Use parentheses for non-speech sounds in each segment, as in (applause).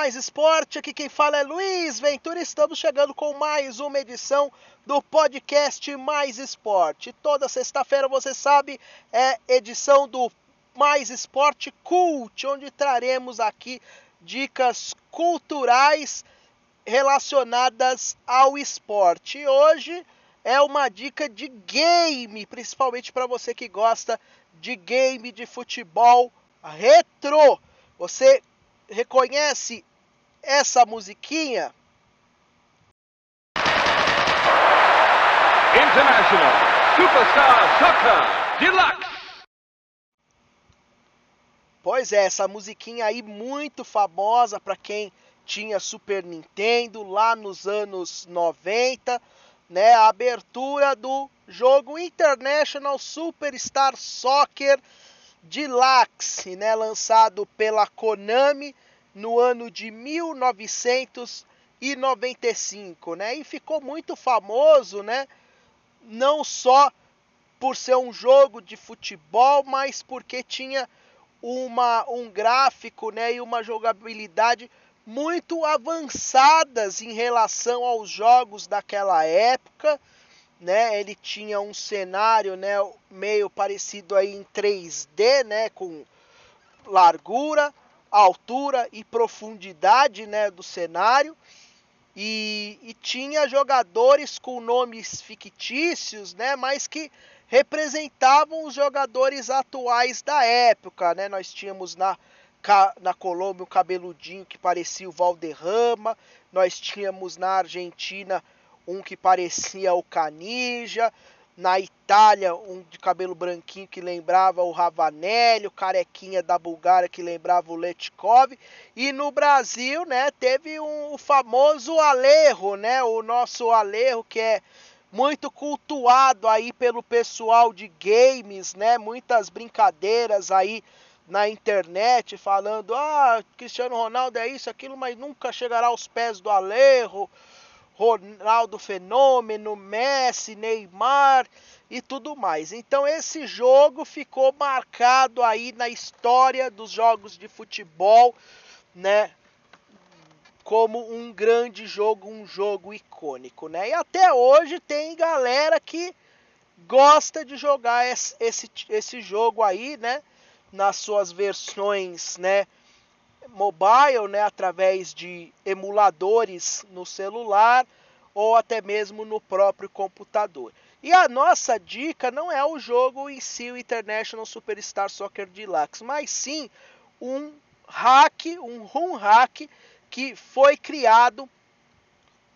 Mais Esporte, aqui quem fala é Luiz Ventura. Estamos chegando com mais uma edição do podcast Mais Esporte. Toda sexta-feira, você sabe, é edição do Mais Esporte Cult, onde traremos aqui dicas culturais relacionadas ao esporte. E hoje é uma dica de game, principalmente para você que gosta de game de futebol retro. Você reconhece essa musiquinha? International Superstar Soccer Deluxe. Pois é, essa musiquinha aí muito famosa para quem tinha Super Nintendo lá nos anos 90, né? A abertura do jogo International Superstar Soccer Deluxe, né, lançado pela Konami no ano de 1995, né? E ficou muito famoso, né? Não só por ser um jogo de futebol, mas porque tinha uma, um gráfico, né, e uma jogabilidade muito avançadas em relação aos jogos daquela época né? Ele tinha um cenário, né, meio parecido aí em 3D, né, com largura, altura e profundidade, né, do cenário. E, e tinha jogadores com nomes fictícios, né, mas que representavam os jogadores atuais da época, né? Nós tínhamos na na Colômbia um cabeludinho que parecia o Valderrama, nós tínhamos na Argentina um que parecia o Canija, na Itália um de cabelo branquinho que lembrava o Ravanelli, o carequinha da Bulgária que lembrava o Letkov, e no Brasil, né, teve um, o famoso Alejo, né, o nosso Alejo que é muito cultuado aí pelo pessoal de games, né, muitas brincadeiras aí na internet falando, ah, Cristiano Ronaldo é isso, aquilo, mas nunca chegará aos pés do Alejo, Ronaldo Fenômeno, Messi, Neymar e tudo mais. Então esse jogo ficou marcado aí na história dos jogos de futebol, né? Como um grande jogo, um jogo icônico, né? E até hoje tem galera que gosta de jogar esse, esse, esse jogo aí, né? Nas suas versões, né? Mobile, né, através de emuladores no celular ou até mesmo no próprio computador. E a nossa dica não é o jogo em si, o International Superstar Soccer Deluxe, mas sim um hack, um ROM hack que foi criado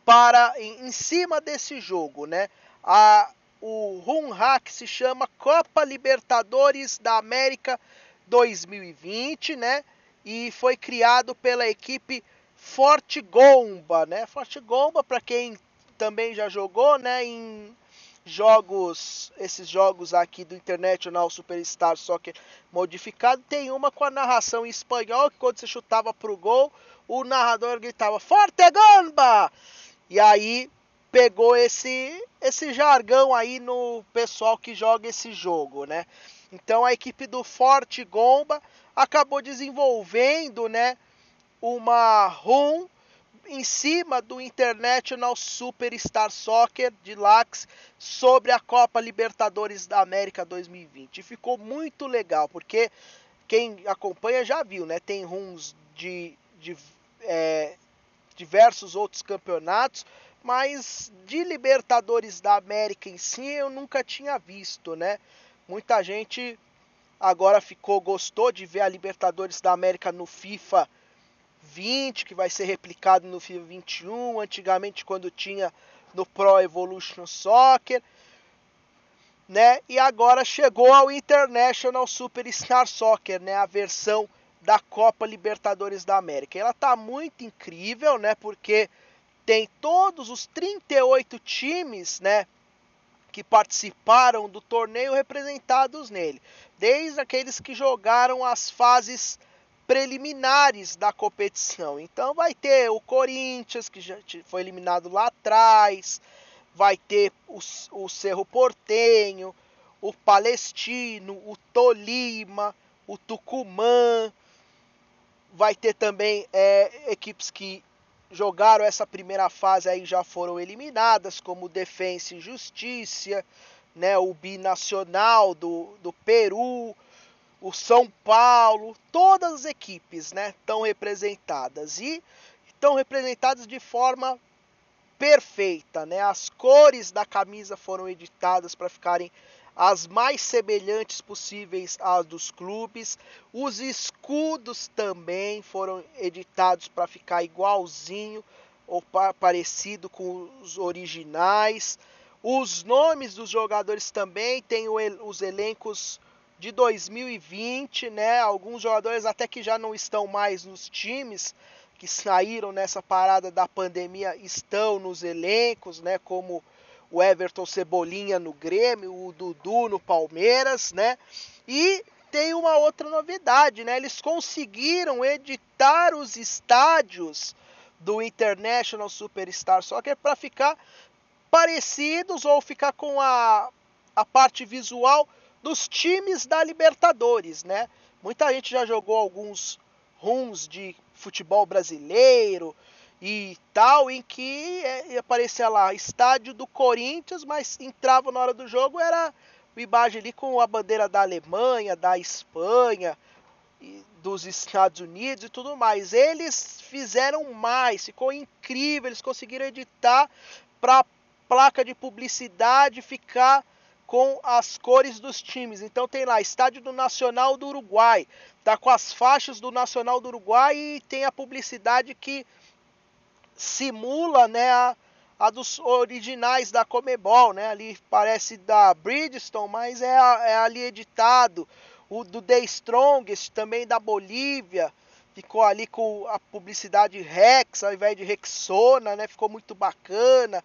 para em, em cima desse jogo, né? A, o ROM hack se chama Copa Libertadores da América 2020, né? E foi criado pela equipe Forte Gomba, né? Forte Gomba, para quem também já jogou, né, em jogos, esses jogos aqui do International Superstar Soccer modificado, tem uma com a narração em espanhol, que quando você chutava pro gol, o narrador gritava Forte Gomba! E aí pegou esse esse jargão aí no pessoal que joga esse jogo, né? Então a equipe do Forte Gomba acabou desenvolvendo, né, uma ROM em cima do International Superstar Soccer de Lax sobre a Copa Libertadores da América 2020. E ficou muito legal, porque quem acompanha já viu, né? Tem runs de, de é, diversos outros campeonatos, mas de Libertadores da América em si eu nunca tinha visto, né? Muita gente agora ficou gostou de ver a Libertadores da América no FIFA 20, que vai ser replicado no FIFA 21, antigamente quando tinha no Pro Evolution Soccer, né? E agora chegou ao International Superstar Soccer, né, a versão da Copa Libertadores da América. Ela tá muito incrível, né? Porque tem todos os 38 times, né, que participaram do torneio representados nele, desde aqueles que jogaram as fases preliminares da competição. Então vai ter o Corinthians, que já foi eliminado lá atrás, vai ter o, o Cerro Portenho, o Palestino, o Tolima, o Tucumã, vai ter também é, equipes que jogaram essa primeira fase aí já foram eliminadas, como Defensa e Justiça, né, o Binacional do, do Peru, o São Paulo, todas as equipes né, estão representadas e estão representadas de forma perfeita. Né? As cores da camisa foram editadas para ficarem as mais semelhantes possíveis às dos clubes. Os escudos também foram editados para ficar igualzinho ou parecido com os originais. Os nomes dos jogadores também têm os elencos de 2020, né? Alguns jogadores até que já não estão mais nos times que saíram nessa parada da pandemia estão nos elencos, né? Como o Everton Cebolinha no Grêmio, o Dudu no Palmeiras, né? E tem uma outra novidade, né? Eles conseguiram editar os estádios do International Superstar Soccer para ficar parecidos ou ficar com a, a parte visual dos times da Libertadores, né? Muita gente já jogou alguns runs de futebol brasileiro, e tal, em que é, aparecia lá estádio do Corinthians, mas entrava na hora do jogo era o imagem ali com a bandeira da Alemanha, da Espanha, dos Estados Unidos e tudo mais. Eles fizeram mais, ficou incrível, eles conseguiram editar para placa de publicidade ficar com as cores dos times. Então tem lá estádio do Nacional do Uruguai, tá com as faixas do Nacional do Uruguai e tem a publicidade que simula né, a, a dos originais da Comebol, né? Ali parece da Bridgestone, mas é, é ali editado. O do The Strongest, também da Bolívia, ficou ali com a publicidade Rex ao invés de Rexona, né? Ficou muito bacana.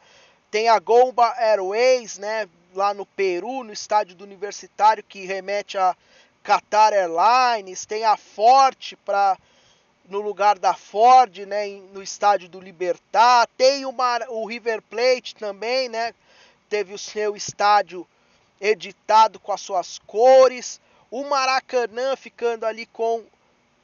Tem a Gomba Airways, né? Lá no Peru, no estádio do Universitário, que remete a Qatar Airlines. Tem a Forte para no lugar da Ford, né, no estádio do Libertar. Tem uma, o River Plate também, né, teve o seu estádio editado com as suas cores. O Maracanã ficando ali com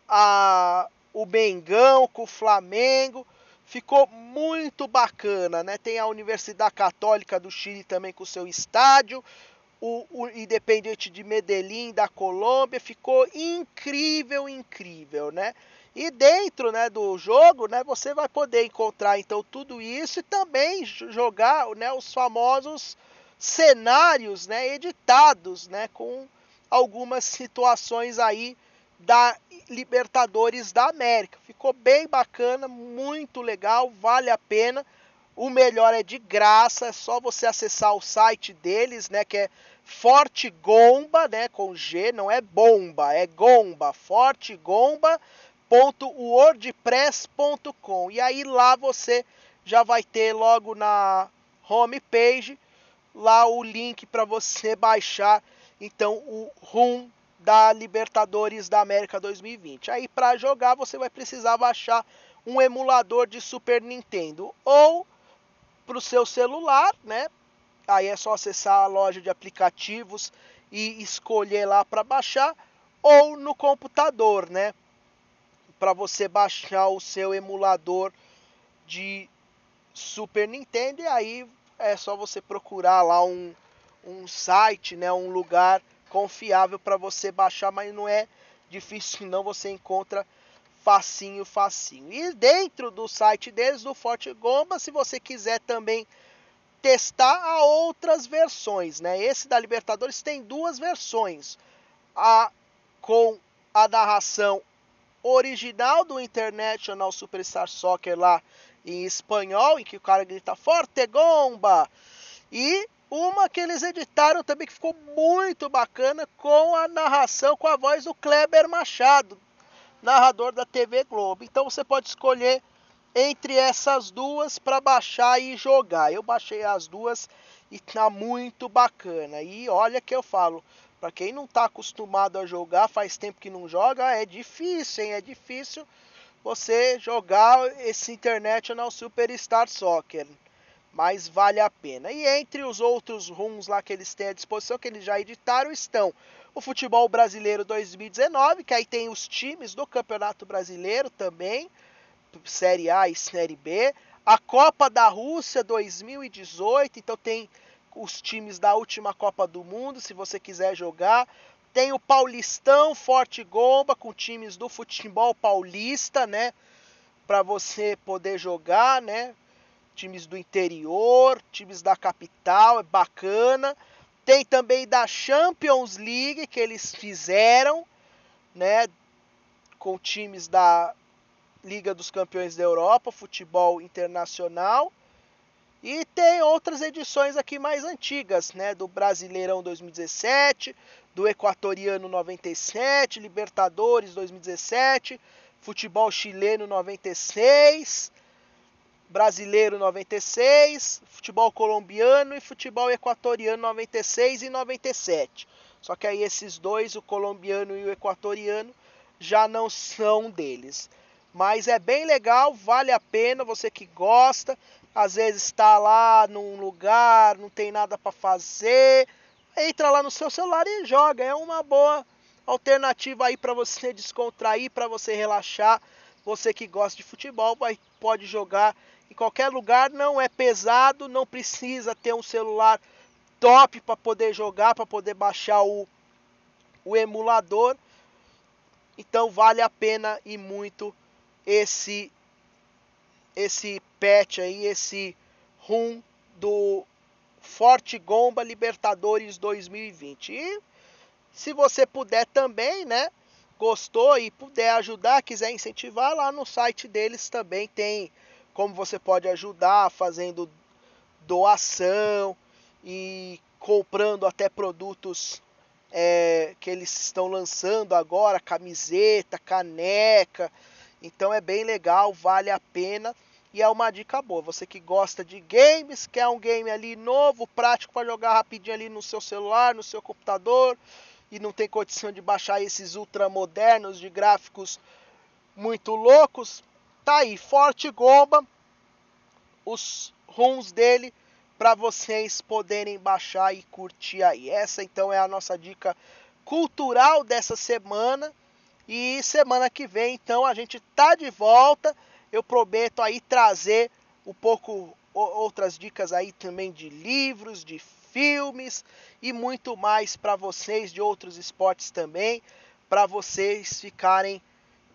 a, o Bengão, com o Flamengo. Ficou muito bacana, né? Tem a Universidade Católica do Chile também com seu estádio. O, o Independente de Medellín da Colômbia ficou incrível, incrível, né? E dentro né, do jogo, né, você vai poder encontrar então tudo isso e também jogar né, os famosos cenários né, editados, né, com algumas situações aí da Libertadores da América. Ficou bem bacana, muito legal, vale a pena. O melhor é de graça, é só você acessar o site deles, né, que é Forte Gomba, né, com G, não é bomba, é Gomba, Forte Gomba wordpress.com e aí lá você já vai ter logo na home page lá o link para você baixar então o RUM da Libertadores da América 2020. Aí para jogar você vai precisar baixar um emulador de Super Nintendo ou para o seu celular, né? Aí é só acessar a loja de aplicativos e escolher lá para baixar ou no computador, né? Para você baixar o seu emulador de Super Nintendo e aí é só você procurar lá um, um site, né, um lugar confiável para você baixar, mas não é difícil não, você encontra facinho, facinho. E dentro do site deles, do Forte Gomba, se você quiser também testar a outras versões, né? Esse da Libertadores tem duas versões. A com a narração original do International Superstar Soccer lá em espanhol, em que o cara grita Forte Gomba. E uma que eles editaram também que ficou muito bacana com a narração com a voz do Kleber Machado, narrador da TV Globo. Então você pode escolher entre essas duas para baixar e jogar. Eu baixei as duas e tá muito bacana. E olha que eu falo, para quem não está acostumado a jogar, faz tempo que não joga, é difícil, hein? É difícil você jogar esse International Superstar Soccer. mas vale a pena. E entre os outros rumos lá que eles têm à disposição, que eles já editaram, estão o Futebol Brasileiro 2019, que aí tem os times do Campeonato Brasileiro também, Série A e Série B, a Copa da Rússia 2018, então tem os times da última Copa do Mundo, se você quiser jogar. Tem o Paulistão Forte Gomba com times do futebol paulista, né? Para você poder jogar, né? Times do interior, times da capital, é bacana. Tem também da Champions League que eles fizeram, né? Com times da Liga dos Campeões da Europa, futebol internacional. E tem outras edições aqui mais antigas, né? Do Brasileirão 2017, do Equatoriano 97, Libertadores 2017, Futebol Chileno 96, Brasileiro 96, Futebol Colombiano e Futebol Equatoriano 96 e 97. Só que aí esses dois, o colombiano e o equatoriano, já não são deles. Mas é bem legal, vale a pena, você que gosta, às vezes está lá num lugar, não tem nada para fazer, entra lá no seu celular e joga. É uma boa alternativa aí para você (laughs) descontrair, para você relaxar. Você que gosta de futebol vai, pode jogar em qualquer lugar, não é pesado, não precisa ter um celular top para poder jogar, para poder baixar o, o emulador. Então vale a pena e muito esse esse patch aí, esse rum do Forte Gomba Libertadores 2020. E se você puder também, né, gostou e puder ajudar, quiser incentivar lá no site deles também tem como você pode ajudar fazendo doação e comprando até produtos é, que eles estão lançando agora, camiseta, caneca. Então é bem legal, vale a pena e é uma dica boa. Você que gosta de games, quer um game ali novo, prático para jogar rapidinho ali no seu celular, no seu computador e não tem condição de baixar esses ultra modernos de gráficos muito loucos, tá aí, Forte Gomba, os runs dele para vocês poderem baixar e curtir aí. Essa então é a nossa dica cultural dessa semana. E semana que vem, então, a gente tá de volta. Eu prometo aí trazer um pouco outras dicas aí também de livros, de filmes e muito mais para vocês de outros esportes também, para vocês ficarem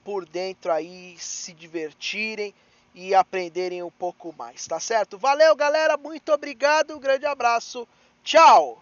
por dentro aí, se divertirem e aprenderem um pouco mais, tá certo? Valeu, galera, muito obrigado, um grande abraço, tchau!